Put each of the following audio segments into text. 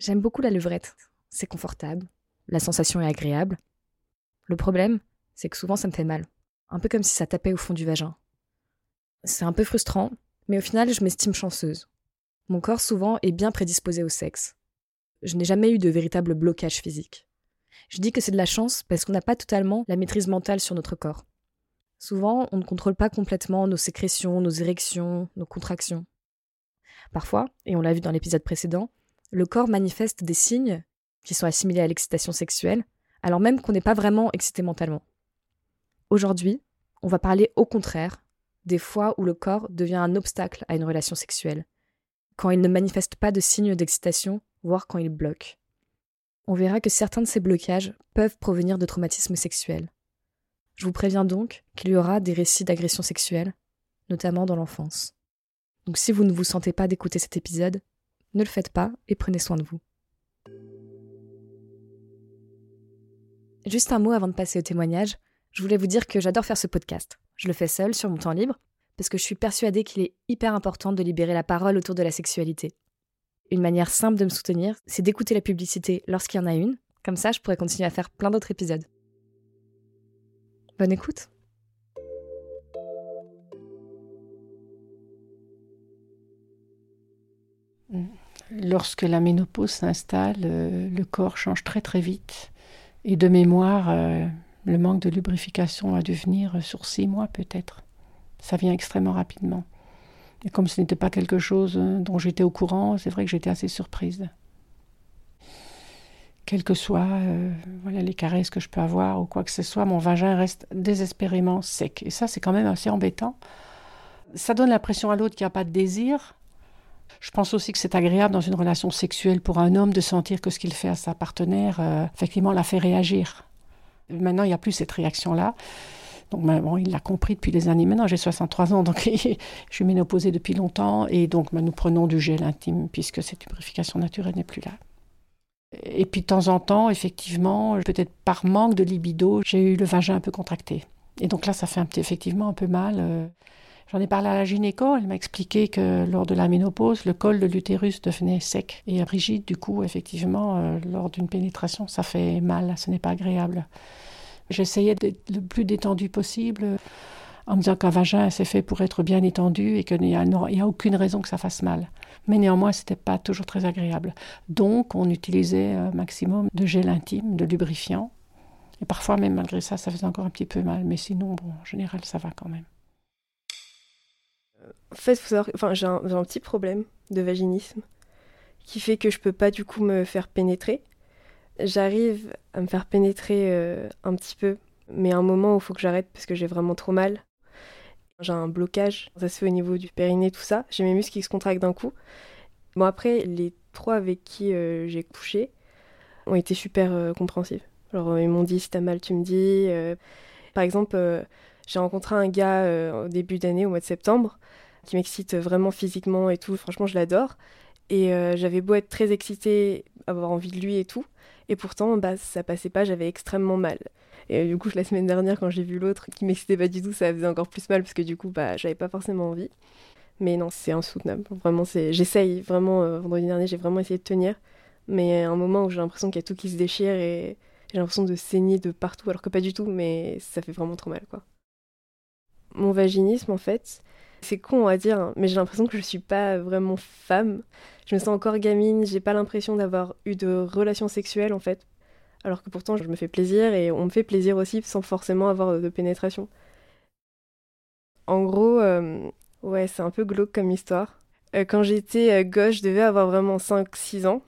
J'aime beaucoup la levrette. C'est confortable, la sensation est agréable. Le problème, c'est que souvent ça me fait mal. Un peu comme si ça tapait au fond du vagin. C'est un peu frustrant, mais au final, je m'estime chanceuse. Mon corps souvent est bien prédisposé au sexe. Je n'ai jamais eu de véritable blocage physique. Je dis que c'est de la chance parce qu'on n'a pas totalement la maîtrise mentale sur notre corps. Souvent, on ne contrôle pas complètement nos sécrétions, nos érections, nos contractions. Parfois, et on l'a vu dans l'épisode précédent, le corps manifeste des signes qui sont assimilés à l'excitation sexuelle, alors même qu'on n'est pas vraiment excité mentalement. Aujourd'hui, on va parler au contraire des fois où le corps devient un obstacle à une relation sexuelle, quand il ne manifeste pas de signes d'excitation, voire quand il bloque. On verra que certains de ces blocages peuvent provenir de traumatismes sexuels. Je vous préviens donc qu'il y aura des récits d'agression sexuelle, notamment dans l'enfance. Donc si vous ne vous sentez pas d'écouter cet épisode, ne le faites pas et prenez soin de vous. Juste un mot avant de passer au témoignage, je voulais vous dire que j'adore faire ce podcast. Je le fais seul sur mon temps libre, parce que je suis persuadée qu'il est hyper important de libérer la parole autour de la sexualité. Une manière simple de me soutenir, c'est d'écouter la publicité lorsqu'il y en a une, comme ça je pourrais continuer à faire plein d'autres épisodes. Bonne écoute Lorsque la ménopause s'installe, euh, le corps change très très vite. Et de mémoire, euh, le manque de lubrification a dû venir sur six mois peut-être. Ça vient extrêmement rapidement. Et comme ce n'était pas quelque chose euh, dont j'étais au courant, c'est vrai que j'étais assez surprise. Quelles que soient voilà, les caresses que je peux avoir ou quoi que ce soit, mon vagin reste désespérément sec. Et ça, c'est quand même assez embêtant. Ça donne l'impression à l'autre qu'il n'y a pas de désir. Je pense aussi que c'est agréable dans une relation sexuelle pour un homme de sentir que ce qu'il fait à sa partenaire, effectivement, la fait réagir. Maintenant, il n'y a plus cette réaction-là. Donc, ben, bon, il l'a compris depuis des années. Maintenant, j'ai 63 ans, donc je suis ménopausée depuis longtemps. Et donc, ben, nous prenons du gel intime, puisque cette lubrification naturelle n'est plus là. Et puis, de temps en temps, effectivement, peut-être par manque de libido, j'ai eu le vagin un peu contracté. Et donc là, ça fait un effectivement un peu mal. Euh. J'en ai parlé à la gynéco, elle m'a expliqué que lors de la ménopause, le col de l'utérus devenait sec et rigide. Du coup, effectivement, euh, lors d'une pénétration, ça fait mal, ce n'est pas agréable. J'essayais d'être le plus détendu possible en me disant qu'un vagin c'est fait pour être bien étendu et qu'il n'y a, a, aucune raison que ça fasse mal. Mais néanmoins, ce n'était pas toujours très agréable. Donc, on utilisait un maximum de gel intime, de lubrifiant. Et parfois, même malgré ça, ça faisait encore un petit peu mal. Mais sinon, bon, en général, ça va quand même. En fait, faut savoir, j'ai un, petit problème de vaginisme qui fait que je peux pas du coup me faire pénétrer. J'arrive à me faire pénétrer euh, un petit peu, mais à un moment où il faut que j'arrête parce que j'ai vraiment trop mal. J'ai un blocage, ça se fait au niveau du périnée, tout ça. J'ai mes muscles qui se contractent d'un coup. Bon, après, les trois avec qui euh, j'ai couché ont été super euh. Alors, ils m'ont dit si t'as mal, tu me dis. Par exemple, j'ai rencontré un gars au début d'année, au mois de septembre, qui m'excite vraiment physiquement et tout. Franchement, je l'adore. Et j'avais beau être très excitée, avoir envie de lui et tout. Et pourtant, bah, ça passait pas, j'avais extrêmement mal. Et du coup, la semaine dernière, quand j'ai vu l'autre qui m'excitait pas du tout, ça faisait encore plus mal parce que du coup, bah, j'avais pas forcément envie. Mais non, c'est insoutenable. Vraiment, c'est. J'essaye vraiment. Euh, vendredi dernier, j'ai vraiment essayé de tenir. Mais à un moment où j'ai l'impression qu'il y a tout qui se déchire et j'ai l'impression de saigner de partout, alors que pas du tout, mais ça fait vraiment trop mal, quoi. Mon vaginisme, en fait, c'est con à dire, hein, mais j'ai l'impression que je suis pas vraiment femme. Je me sens encore gamine, j'ai pas l'impression d'avoir eu de relations sexuelles en fait. Alors que pourtant je me fais plaisir et on me fait plaisir aussi sans forcément avoir de pénétration. En gros, euh, ouais, c'est un peu glauque comme histoire. Euh, quand j'étais euh, gauche, je devais avoir vraiment 5-6 ans.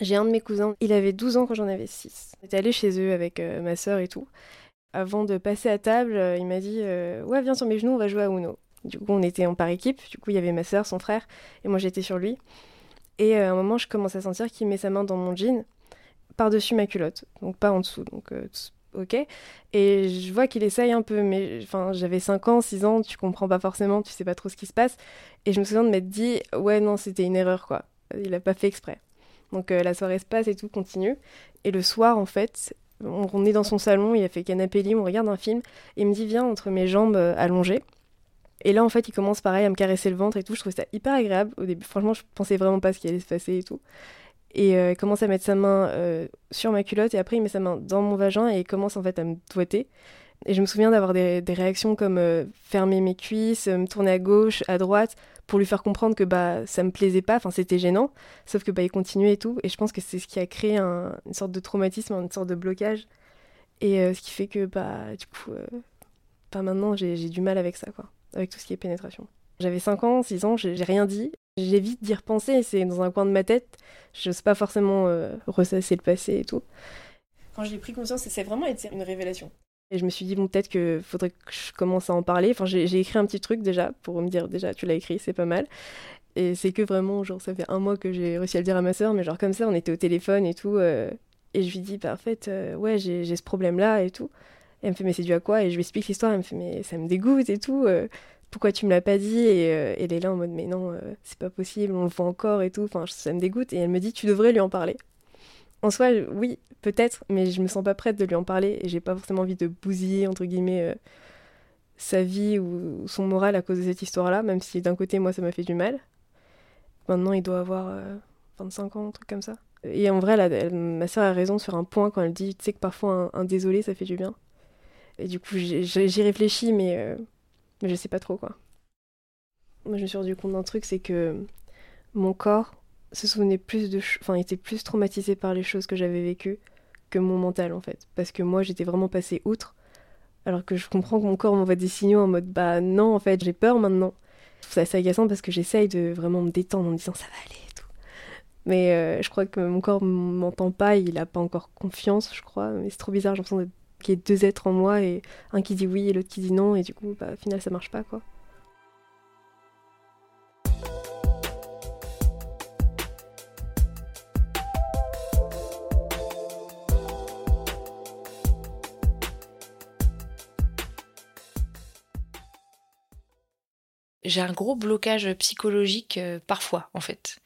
J'ai un de mes cousins, il avait 12 ans quand j'en avais 6. J'étais allée chez eux avec ma sœur et tout. Avant de passer à table, il m'a dit Ouais, viens sur mes genoux, on va jouer à Uno. Du coup, on était en par équipe. Du coup, il y avait ma soeur, son frère, et moi j'étais sur lui. Et euh, à un moment, je commence à sentir qu'il met sa main dans mon jean, par-dessus ma culotte, donc pas en dessous. Donc, euh, ok. Et je vois qu'il essaye un peu, mais j'avais 5 ans, 6 ans, tu comprends pas forcément, tu sais pas trop ce qui se passe. Et je me souviens de m'être dit, ouais, non, c'était une erreur, quoi. Il a pas fait exprès. Donc euh, la soirée se passe et tout continue. Et le soir, en fait, on, est dans son salon, il a fait canapé lit, on regarde un film, et il me dit, viens entre mes jambes allongées. Et là, en fait, il commence pareil à me caresser le ventre et tout. Je trouvais ça hyper agréable. Au début, franchement, je pensais vraiment pas ce qui allait se passer et tout. Et euh, il commence à mettre sa main euh, sur ma culotte et après il met sa main dans mon vagin et il commence en fait à me doigter. Et je me souviens d'avoir des, réactions comme euh, fermer mes cuisses, me tourner à gauche, à droite, pour lui faire comprendre que bah ça me plaisait pas, enfin c'était gênant, sauf que bah il continuait et tout. Et je pense que c'est ce qui a créé un, une sorte de traumatisme, une sorte de blocage. Et ce qui fait que bah du coup, bah, maintenant j'ai du mal avec ça, quoi, avec tout ce qui est pénétration. J'avais 5 ans, 6 ans, j'ai rien dit. J'évite d'y repenser, c'est dans un coin de ma tête. Je sais pas forcément euh, ressasser le passé et tout. Quand j'ai pris conscience, c'est vraiment été une révélation. Et je me suis dit, bon, peut-être qu'il faudrait que je commence à en parler. Enfin, j'ai écrit un petit truc déjà pour me dire, déjà, tu l'as écrit, c'est pas mal. Et c'est que vraiment, genre, ça fait un mois que j'ai réussi à le dire à ma soeur, mais genre comme ça, on était au téléphone et tout. Euh, et je lui dis, bah, en fait, euh, ouais, j'ai ce problème-là et tout. Et elle me fait, mais c'est dû à quoi? Et je lui explique l'histoire, elle me fait, mais ça me dégoûte et tout pourquoi tu me l'as pas dit? Et euh, elle est là en mode mais non euh, c'est pas possible on le voit encore et tout enfin ça me dégoûte et elle me dit tu devrais lui en parler en soi oui peut-être mais je me sens pas prête de lui en parler et j'ai pas forcément envie de bousiller entre guillemets euh, sa vie ou, son moral à cause de cette histoire là même si d'un côté moi ça m'a fait du mal. Maintenant il doit avoir 25 ans un truc comme ça. Et en vrai ma soeur a raison sur un point quand elle dit tu sais que parfois un, désolé ça fait du bien. Et du coup j'y réfléchis mais mais je sais pas trop quoi. Moi, je me suis rendu compte d'un truc, c'est que mon corps se souvenait plus de, enfin, était plus traumatisé par les choses que j'avais vécues que mon mental en fait, parce que moi, j'étais vraiment passée outre, alors que je comprends que mon corps m'envoie des signaux en mode bah non, en fait, j'ai peur maintenant. Je trouve ça assez agaçant parce que j'essaye de vraiment me détendre en me disant ça va aller et tout. Mais euh, je crois que mon corps m'entend pas, il a pas encore confiance, je crois. Mais c'est trop bizarre, j'ai l'impression qu'il y ait deux êtres en moi et un qui dit oui et l'autre qui dit non et du coup bah, au final ça marche pas quoi. J'ai un gros blocage psychologique euh, parfois en fait.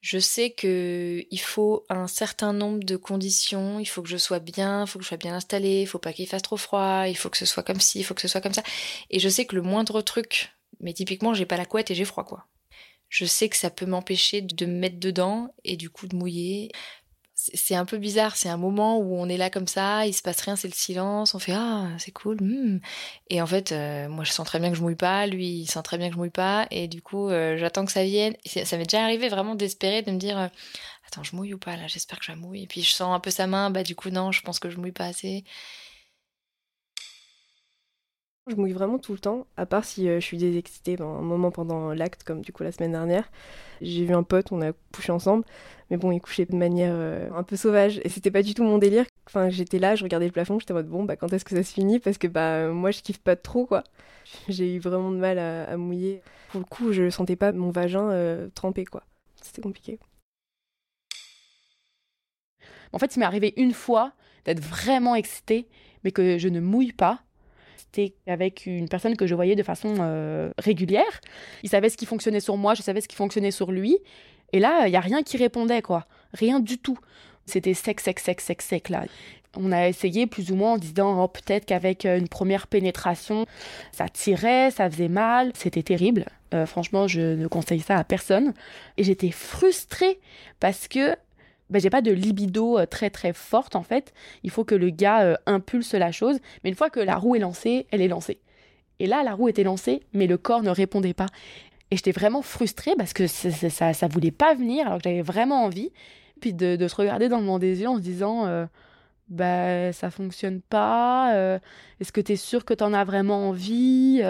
Je sais que il faut un certain nombre de conditions. Il faut que je sois bien, il faut que je sois bien installée, il faut pas qu'il fasse trop froid, il faut que ce soit comme ci, il faut que ce soit comme ça. Et je sais que le moindre truc, mais typiquement j'ai pas la couette et j'ai froid quoi. Je sais que ça peut m'empêcher de me mettre dedans et du coup de mouiller c'est un peu bizarre. C'est un moment où on est là comme ça, il se passe rien, c'est le silence. On fait ah c'est cool. Hmm. Et en fait, euh, moi je sens très bien que je mouille pas, lui il sent très bien que je mouille pas, et du coup euh, j'attends que ça vienne. ça m'est déjà arrivé vraiment d'espérer de me dire euh, attends je mouille ou pas là, j'espère que je mouille. Et puis je sens un peu sa main, bah du coup non, je pense que je mouille pas assez. Je mouille vraiment tout le temps, à part si je suis désexcitée un moment pendant l'acte, comme du coup la semaine dernière. J'ai vu un pote, on a couché ensemble, mais bon, il couchait de manière euh, un peu sauvage et c'était pas du tout mon délire. Enfin, j'étais là, je regardais le plafond, j'étais en mode bon, bah quand est-ce que ça se finit? Parce que bah moi je kiffe pas trop quoi. J'ai eu vraiment de mal à, mouiller. Pour le coup, je sentais pas mon vagin euh, trempé quoi. C'était compliqué. En fait, il m'est arrivé une fois d'être vraiment excitée, mais que je ne mouille pas avec une personne que je voyais de façon euh, régulière. Il savait ce qui fonctionnait sur moi, je savais ce qui fonctionnait sur lui. Et là, il y a rien qui répondait, quoi. Rien du tout. C'était sec, sec, sec, sec, sec, là. On a essayé plus ou moins en disant oh, peut-être qu'avec euh, une première pénétration, ça tirait, ça faisait mal. C'était terrible. Euh, franchement, je ne conseille ça à personne. Et j'étais frustrée parce que ben, j'ai pas de libido euh, très très forte en fait. Il faut que le gars euh, impulse la chose. Mais une fois que la roue est lancée, elle est lancée. Et là, la roue était lancée, mais le corps ne répondait pas. Et j'étais vraiment frustrée parce que ça, ça, ça, voulait pas venir alors que j'avais vraiment envie. Puis de, de, se regarder dans le monde des yeux en se disant euh, bah ça fonctionne pas. Euh, est-ce que tu es sûr que tu en as vraiment envie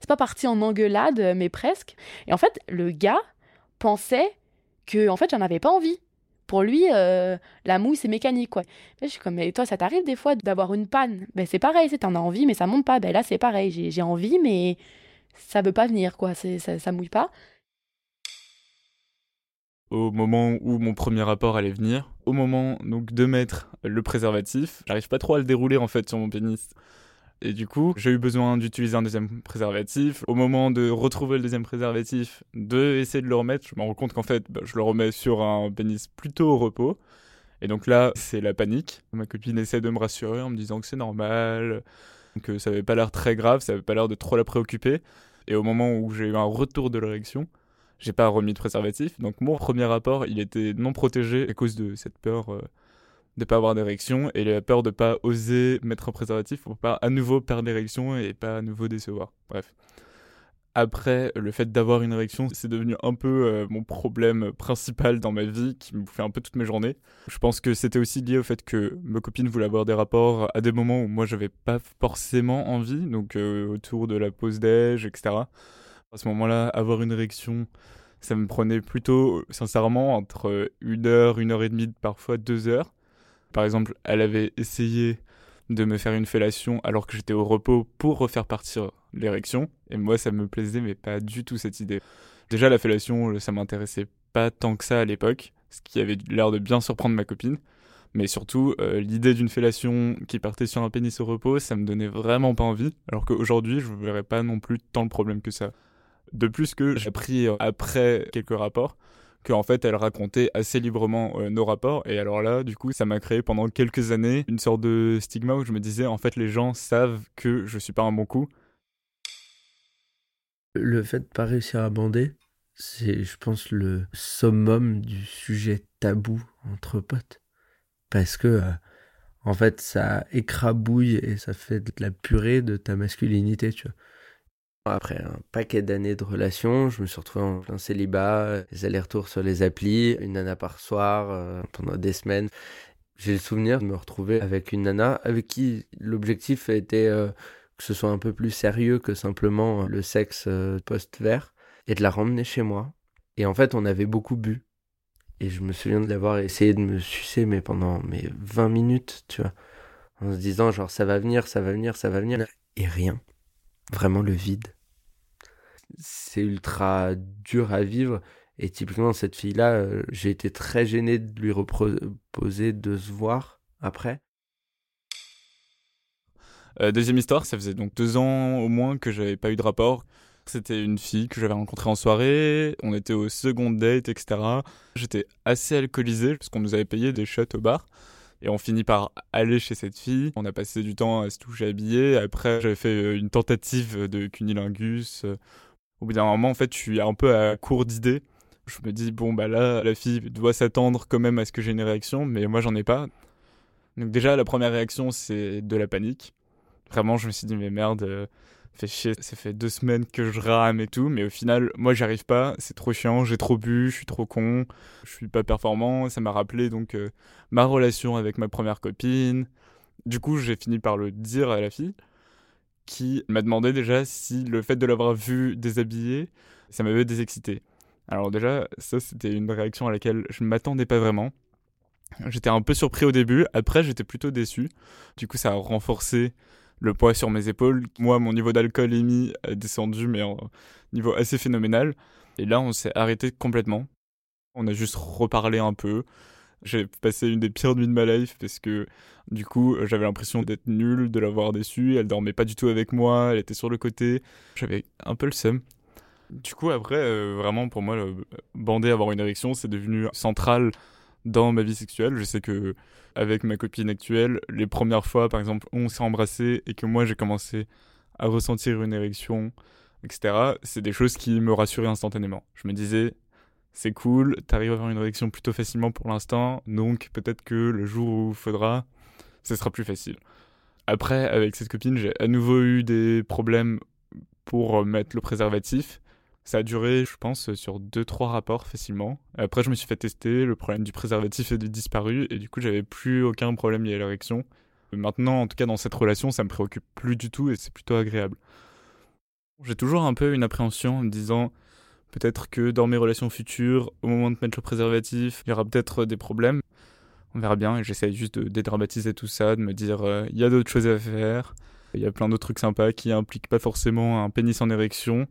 C'est pas parti en engueulade, mais presque. Et en fait, le gars pensait que en fait j'en avais pas envie pour lui, euh, la mouille, c'est mécanique, quoi. je suis comme, mais toi, ça t'arrive des fois d'avoir une panne? Ben, c'est pareil, t'en as envie, mais ça monte pas. Ben, là, c'est pareil, j'ai envie, mais ça veut pas venir, quoi. Ça, ça mouille pas. Au moment où mon premier rapport allait venir, au moment donc de mettre le préservatif, j'arrive pas trop à le dérouler en fait sur mon pénis. Et du coup, j'ai eu besoin d'utiliser un deuxième préservatif. Au moment de retrouver le deuxième préservatif, de essayer de le remettre, je me rends compte qu'en fait, bah, je le remets sur un pénis plutôt au repos. Et donc là, c'est la panique. Ma copine essaie de me rassurer en me disant que c'est normal, que ça avait pas l'air très grave, ça avait pas l'air de trop la préoccuper. Et au moment où j'ai eu un retour de l'érection, j'ai pas remis de préservatif. Donc mon premier rapport, il était non protégé à cause de cette peur euh, de pas avoir d'érection et la peur de pas oser mettre un préservatif pour pas à nouveau perdre l'érection et pas à nouveau décevoir. Bref. Après, le fait d'avoir une érection, c'est devenu un peu euh, mon problème principal dans ma vie, qui me fait un peu toutes mes journées. Je pense que c'était aussi lié au fait que ma copine voulait avoir des rapports à des moments où moi j'avais pas forcément envie, donc euh, autour de la pause déj, etc. À ce moment-là, avoir une érection, ça me prenait plutôt, sincèrement, entre une heure, une heure et demie, parfois deux heures. Par exemple, elle avait essayé de me faire une fellation alors que j'étais au repos pour refaire partir l'érection. Et moi, ça me plaisait, mais pas du tout cette idée. Déjà, la fellation, ça m'intéressait pas tant que ça à l'époque, ce qui avait l'air de bien surprendre ma copine. Mais surtout, euh, l'idée d'une fellation qui partait sur un pénis au repos, ça me donnait vraiment pas envie. Alors qu'aujourd'hui, je ne verrais pas non plus tant le problème que ça. De plus que j'ai appris euh, après quelques rapports qu'en fait elle racontait assez librement euh, nos rapports. Et alors là du coup ça m'a créé pendant quelques années une sorte de stigma où je me disais en fait les gens savent que je suis pas un bon coup. Le fait de pas réussir à bander, c'est je pense le summum du sujet tabou entre potes. Parce que euh, en fait ça écrabouille et ça fait de la purée de ta masculinité tu vois après un paquet d'années de relations, je me suis retrouvé en plein célibat, les allers-retours sur les applis, une nana par soir euh, pendant des semaines. J'ai le souvenir de me retrouver avec une nana avec qui l'objectif était euh, que ce soit un peu plus sérieux que simplement le sexe euh, post-vert et de la ramener chez moi. Et en fait, on avait beaucoup bu. Et je me souviens de l'avoir essayé de me sucer, mais pendant mes 20 minutes, tu vois, en se disant genre ça va venir, ça va venir, ça va venir, et rien. Vraiment le vide c'est ultra dur à vivre. Et typiquement, cette fille-là, euh, j'ai été très gêné de lui reposer de se voir après. Euh, deuxième histoire, ça faisait donc deux ans au moins que j'avais pas eu de rapport. C'était une fille que j'avais rencontrée en soirée, on était au second date, etc. J'étais assez alcoolisé parce qu'on nous avait payé des shots au bar. Et on finit par aller chez cette fille. On a passé du temps à se toucher habillé. Après, j'avais fait euh, une tentative de cunilingus au bout d'un moment, en fait, je suis un peu à court d'idées. Je me dis, bon, bah là, la fille doit s'attendre quand même à ce que j'ai une réaction, mais moi, j'en ai pas. Donc, déjà, la première réaction, c'est de la panique. Vraiment, je me suis dit, mais merde, euh, fait chier, ça fait deux semaines que je rame et tout, mais au final, moi, j'y arrive pas, c'est trop chiant, j'ai trop bu, je suis trop con, je suis pas performant. Ça m'a rappelé donc euh, ma relation avec ma première copine. Du coup, j'ai fini par le dire à la fille qui m'a demandé déjà si le fait de l'avoir vu déshabillé, ça m'avait désexcité. Alors déjà, ça c'était une réaction à laquelle je ne m'attendais pas vraiment. J'étais un peu surpris au début, après j'étais plutôt déçu. Du coup ça a renforcé le poids sur mes épaules. Moi mon niveau d'alcoolémie a descendu mais en niveau assez phénoménal. Et là on s'est arrêté complètement. On a juste reparlé un peu. J'ai passé une des pires nuits de ma life parce que du coup j'avais l'impression d'être nul, de l'avoir déçue. Elle dormait pas du tout avec moi, elle était sur le côté. J'avais un peu le seum. Du coup après, euh, vraiment pour moi, le bander, avoir une érection, c'est devenu central dans ma vie sexuelle. Je sais que avec ma copine actuelle, les premières fois par exemple on s'est embrassé et que moi j'ai commencé à ressentir une érection, etc. C'est des choses qui me rassuraient instantanément. Je me disais, c'est cool, t'arrives à avoir une réaction plutôt facilement pour l'instant, donc peut-être que le jour où faudra, ce sera plus facile. Après, avec cette copine, j'ai à nouveau eu des problèmes pour mettre le préservatif. Ça a duré, je pense, sur 2-3 rapports facilement. Après, je me suis fait tester, le problème du préservatif est disparu, et du coup, j'avais plus aucun problème lié à l'érection. Maintenant, en tout cas, dans cette relation, ça me préoccupe plus du tout, et c'est plutôt agréable. J'ai toujours un peu une appréhension en me disant, Peut-être que dans mes relations futures, au moment de mettre le préservatif, il y aura peut-être des problèmes. On verra bien et j'essaye juste de dédramatiser tout ça, de me dire euh, il y a d'autres choses à faire. Il y a plein d'autres trucs sympas qui impliquent pas forcément un pénis en érection.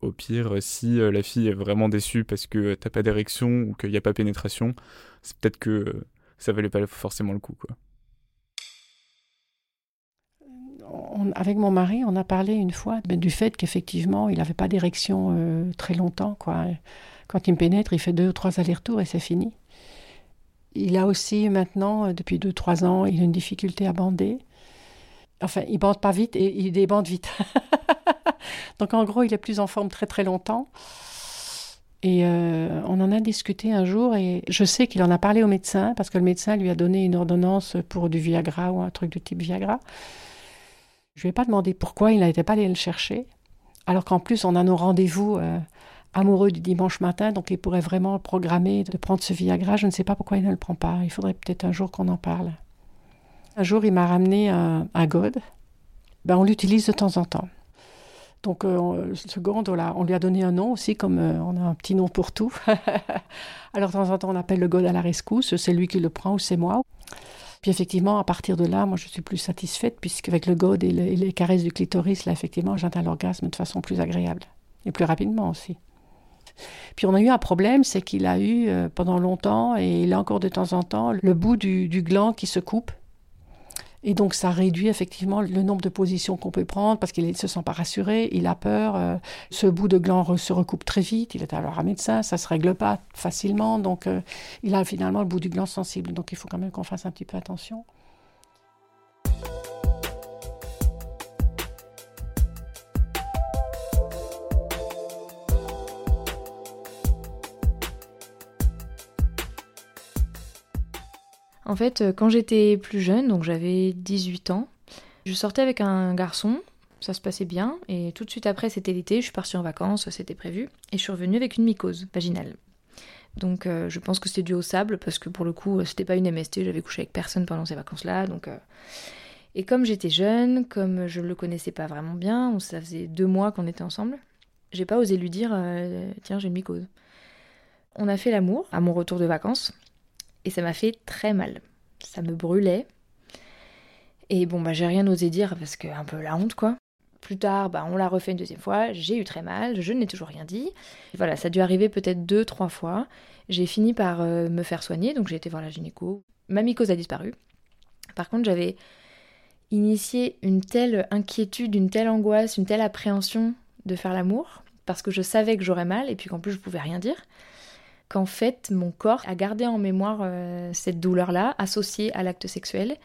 Au pire, si euh, la fille est vraiment déçue parce que t'as pas d'érection ou qu'il n'y a pas pénétration, c'est peut-être que euh, ça valait pas forcément le coup, quoi avec mon mari, on a parlé une fois du fait qu'effectivement, il n'avait pas d'érection euh, très longtemps. Quand il me pénètre, il fait deux ou trois allers-retours et c'est fini. Il a aussi maintenant, euh, depuis deux ou trois ans, il a une difficulté à bander. Enfin, il bande pas vite et il débande vite. Donc en gros, il est plus en forme très très longtemps. Et euh, on en a discuté un jour et je sais qu'il en a parlé au médecin parce que le médecin lui a donné une ordonnance pour du Viagra ou un truc du type Viagra. Je lui ai pas demandé pourquoi il n'était pas allé le chercher, alors qu'en plus on a nos rendez-vous euh, amoureux du dimanche matin, donc il pourrait vraiment programmer de prendre ce Viagra. Je ne sais pas pourquoi il ne le prend pas. Il faudrait peut-être un jour qu'on en parle. Un jour, il m'a ramené un, un God. Ben, on l'utilise de temps en temps. Donc, euh, ce God, on lui a donné un nom aussi, comme euh, on a un petit nom pour tout. Alors, de temps en temps, on appelle le God à la rescousse. C'est lui qui le prend ou c'est moi. Puis effectivement, à partir de là, moi, je suis plus satisfaite, puisqu'avec le God et, les caresses du clitoris, là, effectivement, j'atteins l'orgasme de façon plus agréable. Et plus rapidement aussi. Puis on a eu un problème, c'est qu'il a eu euh, pendant longtemps, et il a encore de temps en temps, le bout du gland qui se coupe. Et donc ça réduit effectivement le nombre de positions qu'on peut prendre parce qu'il ne se sent pas rassuré, il a peur. Euh, ce bout de gland se recoupe très vite, il est alors un médecin, ça ne se règle pas facilement. Donc euh, il a finalement le bout du gland sensible. Donc il faut quand même qu'on fasse un petit peu attention. En fait, euh, quand j'étais plus jeune, donc j'avais 18 ans, je sortais avec un garçon, ça se passait bien, et tout de suite après, c'était l'été, je suis partie en vacances, c'était prévu, et je suis revenue avec une mycose vaginale. Donc euh, je pense que c'était dû au sable, parce que pour le coup, euh, c'était pas une MST, j'avais couché avec personne pendant ces vacances-là, donc... Et comme j'étais jeune, comme je le connaissais pas vraiment bien, ça faisait deux mois qu'on était ensemble, j'ai pas osé lui dire tiens j'ai une mycose. On a fait l'amour à mon retour de vacances et ça m'a fait très mal. Ça me brûlait. Et bon bah j'ai rien osé dire parce que un peu la honte quoi. Plus tard, bah, on l'a refait une deuxième fois, j'ai eu très mal, je n'ai toujours rien dit. Voilà, ça a dû arriver peut-être deux, trois fois. J'ai fini par euh, me faire soigner, donc j'ai été voir la gynéco. Ma mycose a disparu. Par contre, j'avais initié une telle inquiétude, une telle angoisse, une telle appréhension de faire l'amour, parce que je savais que j'aurais mal et puis qu'en plus je pouvais rien dire, qu'en fait mon corps a gardé en mémoire euh, cette douleur-là associée à l'acte sexuel.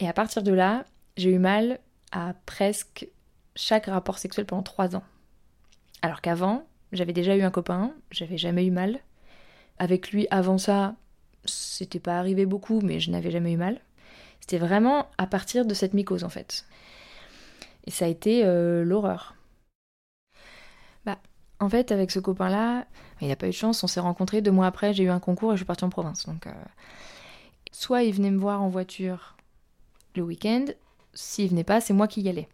Et à partir de là, j'ai eu mal à presque chaque rapport sexuel pendant trois ans. Alors qu'avant, j'avais déjà eu un copain, j'avais jamais eu mal. Avec lui, avant ça, c'était pas arrivé beaucoup, mais je n'avais jamais eu mal. C'était vraiment à partir de cette mycose en fait. Et ça a été euh, l'horreur. En fait, avec ce copain-là, il n'a pas eu de chance, on s'est rencontrés deux mois après, j'ai eu un concours et je suis partie en province. Donc, euh... soit il venait me voir en voiture le week-end, s'il venait pas, c'est moi qui y allais.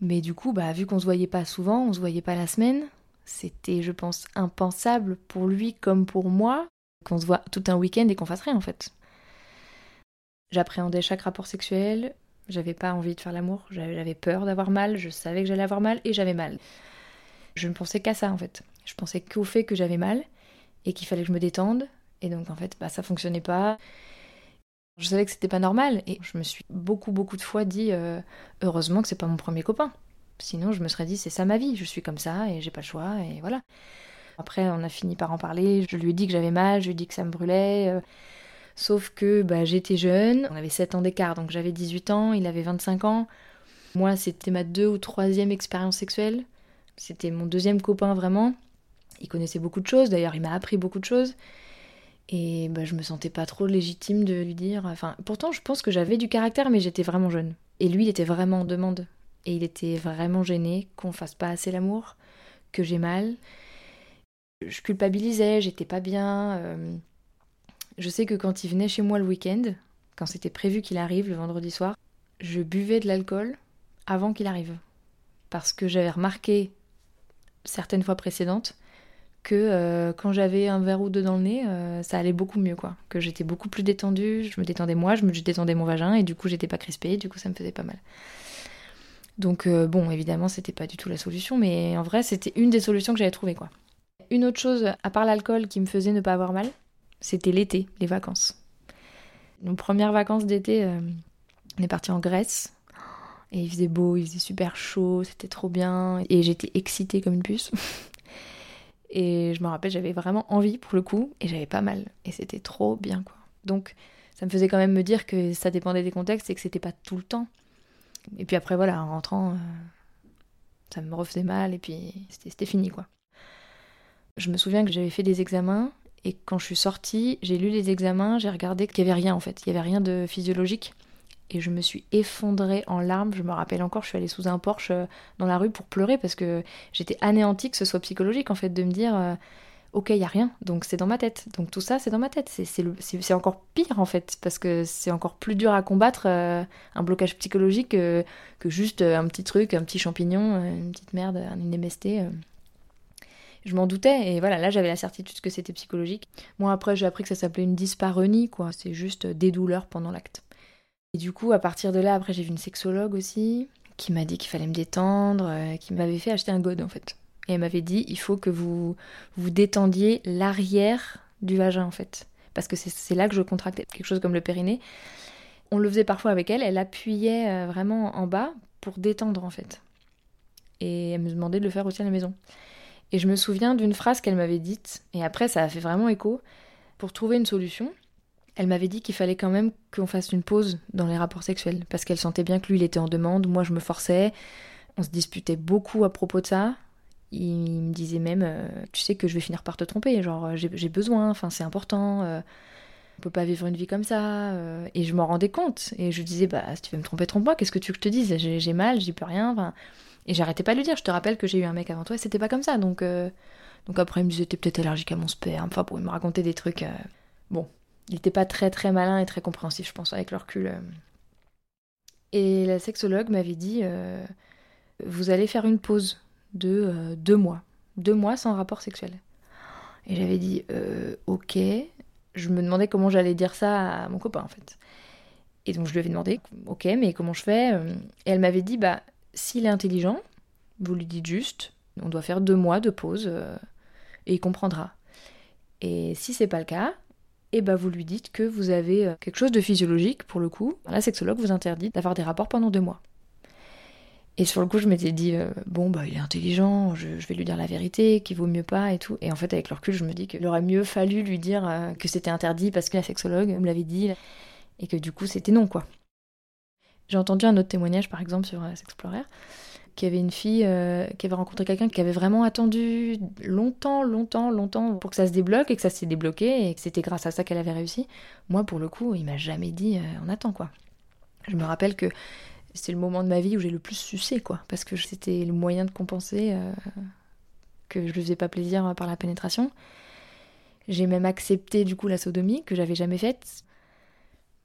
Mais du coup, bah, vu qu'on se voyait pas souvent, on se voyait pas la semaine, c'était, je pense, impensable pour lui comme pour moi qu'on se voit tout un week-end et qu'on fasse rien en fait. J'appréhendais chaque rapport sexuel, j'avais pas envie de faire l'amour, j'avais peur d'avoir mal, je savais que j'allais avoir mal et j'avais mal. Je ne pensais qu'à ça en fait. Je pensais qu'au fait que j'avais mal et qu'il fallait que je me détende. Et donc en fait, bah, ça fonctionnait pas. Je savais que c'était pas normal et je me suis beaucoup beaucoup de fois dit euh, heureusement que c'est pas mon premier copain. Sinon, je me serais dit c'est ça ma vie, je suis comme ça et j'ai pas le choix et voilà. Après, on a fini par en parler. Je lui ai dit que j'avais mal, je lui ai dit que ça me brûlait. Euh, Sauf que bah, j'étais jeune, on avait 7 ans d'écart, donc j'avais 18 ans, il avait 25 ans. Moi, c'était ma deux ou troisième expérience sexuelle. C'était mon deuxième copain vraiment. Il connaissait beaucoup de choses, d'ailleurs il m'a appris beaucoup de choses. Et bah, je me sentais pas trop légitime de lui dire. Enfin, pourtant, je pense que j'avais du caractère, mais j'étais vraiment jeune. Et lui, il était vraiment en demande. Et il était vraiment gêné qu'on fasse pas assez l'amour, que j'ai mal. Je culpabilisais, j'étais pas bien. Euh... Je sais que quand il venait chez moi le week-end, quand c'était prévu qu'il arrive le vendredi soir, je buvais de l'alcool avant qu'il arrive. Parce que j'avais remarqué certaines fois précédentes que euh, quand j'avais un verre ou deux dans le nez, euh, ça allait beaucoup mieux, quoi. Que j'étais beaucoup plus détendue, je me détendais moi, je me détendais mon vagin, et du coup j'étais pas crispée, du coup ça me faisait pas mal. Donc euh, bon, évidemment c'était pas du tout la solution, mais en vrai c'était une des solutions que j'avais trouvées, quoi. Une autre chose, à part l'alcool qui me faisait ne pas avoir mal, c'était l'été, les vacances. Nos premières vacances d'été, on est parti en Grèce. Et il faisait beau, il faisait super chaud, c'était trop bien. Et j'étais excitée comme une puce. et je me rappelle, j'avais vraiment envie pour le coup, et j'avais pas mal. Et c'était trop bien, quoi. Donc, ça me faisait quand même me dire que ça dépendait des contextes et que c'était pas tout le temps. Et puis après, voilà, en rentrant, euh, ça me refaisait mal, et puis c'était fini, quoi. Je me souviens que j'avais fait des examens et quand je suis sortie, j'ai lu les examens, j'ai regardé qu'il n'y avait rien en fait, il n'y avait rien de physiologique. Et je me suis effondrée en larmes. Je me rappelle encore, je suis allée sous un porche euh, dans la rue pour pleurer parce que j'étais anéantie que ce soit psychologique en fait, de me dire euh, ok, il n'y a rien, donc c'est dans ma tête. Donc tout ça, c'est dans ma tête. C'est encore pire en fait, parce que c'est encore plus dur à combattre euh, un blocage psychologique que juste un petit truc, un petit champignon, une petite merde, une MST je m'en doutais et voilà là j'avais la certitude que c'était psychologique. Moi après j'ai appris que ça s'appelait une dyspareunie quoi, c'est juste des douleurs pendant l'acte. Et du coup à partir de là après j'ai vu une sexologue aussi qui m'a dit qu'il fallait me détendre, euh, qui m'avait fait acheter un god en fait. Et elle m'avait dit il faut que vous vous détendiez l'arrière du vagin en fait parce que c'est là que je contractais quelque chose comme le périnée. On le faisait parfois avec elle, elle appuyait euh, vraiment en bas pour détendre en fait. Et elle me demandait de le faire aussi à la maison. Et je me souviens d'une phrase qu'elle m'avait dite, et après ça a fait vraiment écho. Pour trouver une solution, elle m'avait dit qu'il fallait quand même qu'on fasse une pause dans les rapports sexuels, parce qu'elle sentait bien que lui il était en demande, moi je me forçais, on se disputait beaucoup à propos de ça. Il me disait même, euh, tu sais que je vais finir par te tromper, genre euh, j'ai besoin, enfin c'est important, euh, on peut pas vivre une vie comme ça. et je m'en rendais compte, et je disais, bah si tu veux me tromper, trompe-moi, qu'est-ce que tu veux que je te dise? J'ai mal, j'y peux rien, enfin et j'arrêtais pas de lui dire, je te rappelle que j'ai eu un mec avant toi et c'était pas comme ça. Donc, euh, donc après, il me disait, t'es peut-être allergique à mon sperme. Enfin, bon, il me racontait des trucs. Euh, bon, il était pas très très malin et très compréhensif, je pense, avec le recul. Euh. Et la sexologue m'avait dit, vous allez faire une pause de deux mois. Deux mois sans rapport sexuel. Et j'avais dit, ok. Je me demandais comment j'allais dire ça à mon copain, en fait. Et donc je lui avais demandé, ok, mais comment je fais Et elle m'avait dit, bah s'il est intelligent, vous lui dites juste, on doit faire deux mois de pause euh, et il comprendra. Et si c'est pas le cas, et eh ben vous lui dites que vous avez euh, quelque chose de physiologique pour le coup. La sexologue vous interdit d'avoir des rapports pendant deux mois. Et sur le coup, je m'étais dit, euh, bon, bah, il est intelligent, je, vais lui dire la vérité, qu'il vaut mieux pas et tout. Et en fait, avec le recul, je me dis qu'il aurait mieux fallu lui dire que c'était interdit parce que la sexologue me l'avait dit et que du coup, c'était non, quoi. J'ai entendu un autre témoignage, par exemple, sur euh, S'Explorer, qui avait une fille euh, qui avait rencontré quelqu'un qui avait vraiment attendu longtemps, longtemps, longtemps pour que ça se débloque et que ça s'est débloqué et que c'était grâce à ça qu'elle avait réussi. Moi, pour le coup, il m'a jamais dit euh, on attend quoi. Je me rappelle que c'était le moment de ma vie où j'ai le plus sucé quoi, parce que c'était le moyen de compenser que je ne faisais pas plaisir par la pénétration. J'ai même accepté du coup la sodomie que j'avais jamais faite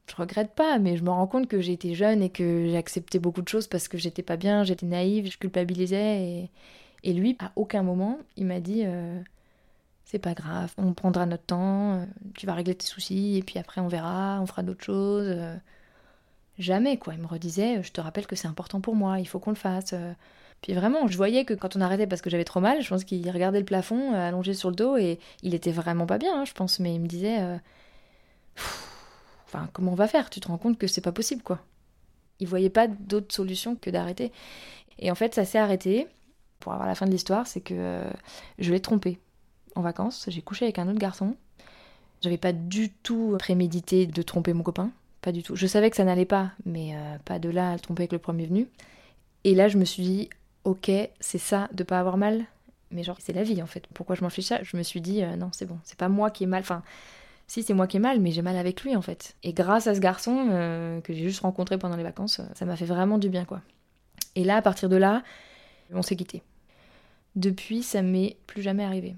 je regrette pas, mais je me rends compte que j'étais jeune et que j'ai accepté beaucoup de choses parce que j'étais pas bien, j'étais naïve, je culpabilisais. Et, lui, à aucun moment, il m'a dit euh, c'est pas grave, on prendra notre temps, euh, tu vas régler tes soucis et puis après on verra, on fera d'autres choses. Euh. Jamais quoi. Il me redisait je te rappelle que c'est important pour moi, il faut qu'on le fasse. Puis vraiment, je voyais que quand on arrêtait parce que j'avais trop mal, je pense qu'il regardait le plafond allongé sur le dos et il était vraiment pas bien, hein, je pense, mais il me disait Enfin, comment on va faire? Tu te rends compte que c'est pas possible, quoi. Il voyait pas d'autre solution que d'arrêter. Et en fait, ça s'est arrêté. Pour avoir la fin de l'histoire, c'est que euh, je l'ai trompé en vacances. J'ai couché avec un autre garçon. J'avais pas du tout prémédité de tromper mon copain. Pas du tout. Je savais que ça n'allait pas, mais euh, pas de là à le tromper avec le premier venu. Et là, je me suis dit, ok, c'est ça de pas avoir mal. Mais genre, c'est la vie en fait. Pourquoi je m'en fiche ça? Je me suis dit, euh, non, c'est bon, c'est pas moi qui ai mal. Enfin, si c'est moi qui ai mal, mais j'ai mal avec lui en fait. Et grâce à ce garçon euh, que j'ai juste rencontré pendant les vacances, euh, ça m'a fait vraiment du bien quoi. Et là, à partir de là, on s'est quitté. Depuis, ça m'est plus jamais arrivé.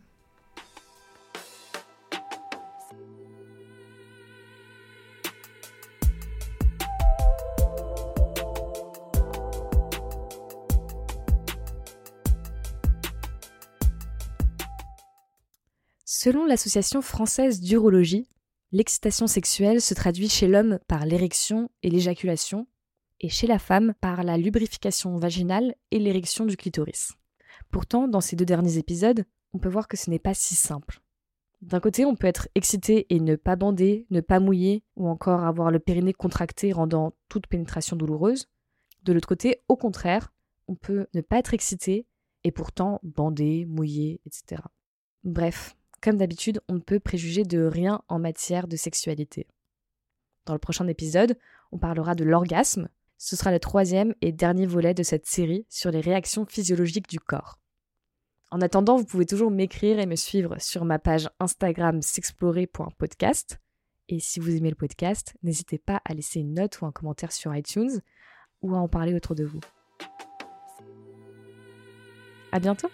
Selon l'Association française d'urologie, l'excitation sexuelle se traduit chez l'homme par l'érection et l'éjaculation, et chez la femme par la lubrification vaginale et l'érection du clitoris. Pourtant, dans ces deux derniers épisodes, on peut voir que ce n'est pas si simple. D'un côté, on peut être excité et ne pas bander, ne pas mouiller, ou encore avoir le périnée contracté rendant toute pénétration douloureuse. De l'autre côté, au contraire, on peut ne pas être excité et pourtant bander, mouiller, etc. Bref, comme d'habitude, on ne peut préjuger de rien en matière de sexualité. Dans le prochain épisode, on parlera de l'orgasme. Ce sera le troisième et dernier volet de cette série sur les réactions physiologiques du corps. En attendant, vous pouvez toujours m'écrire et me suivre sur ma page Instagram s'explorer.podcast. Et si vous aimez le podcast, n'hésitez pas à laisser une note ou un commentaire sur iTunes ou à en parler autour de vous. À bientôt!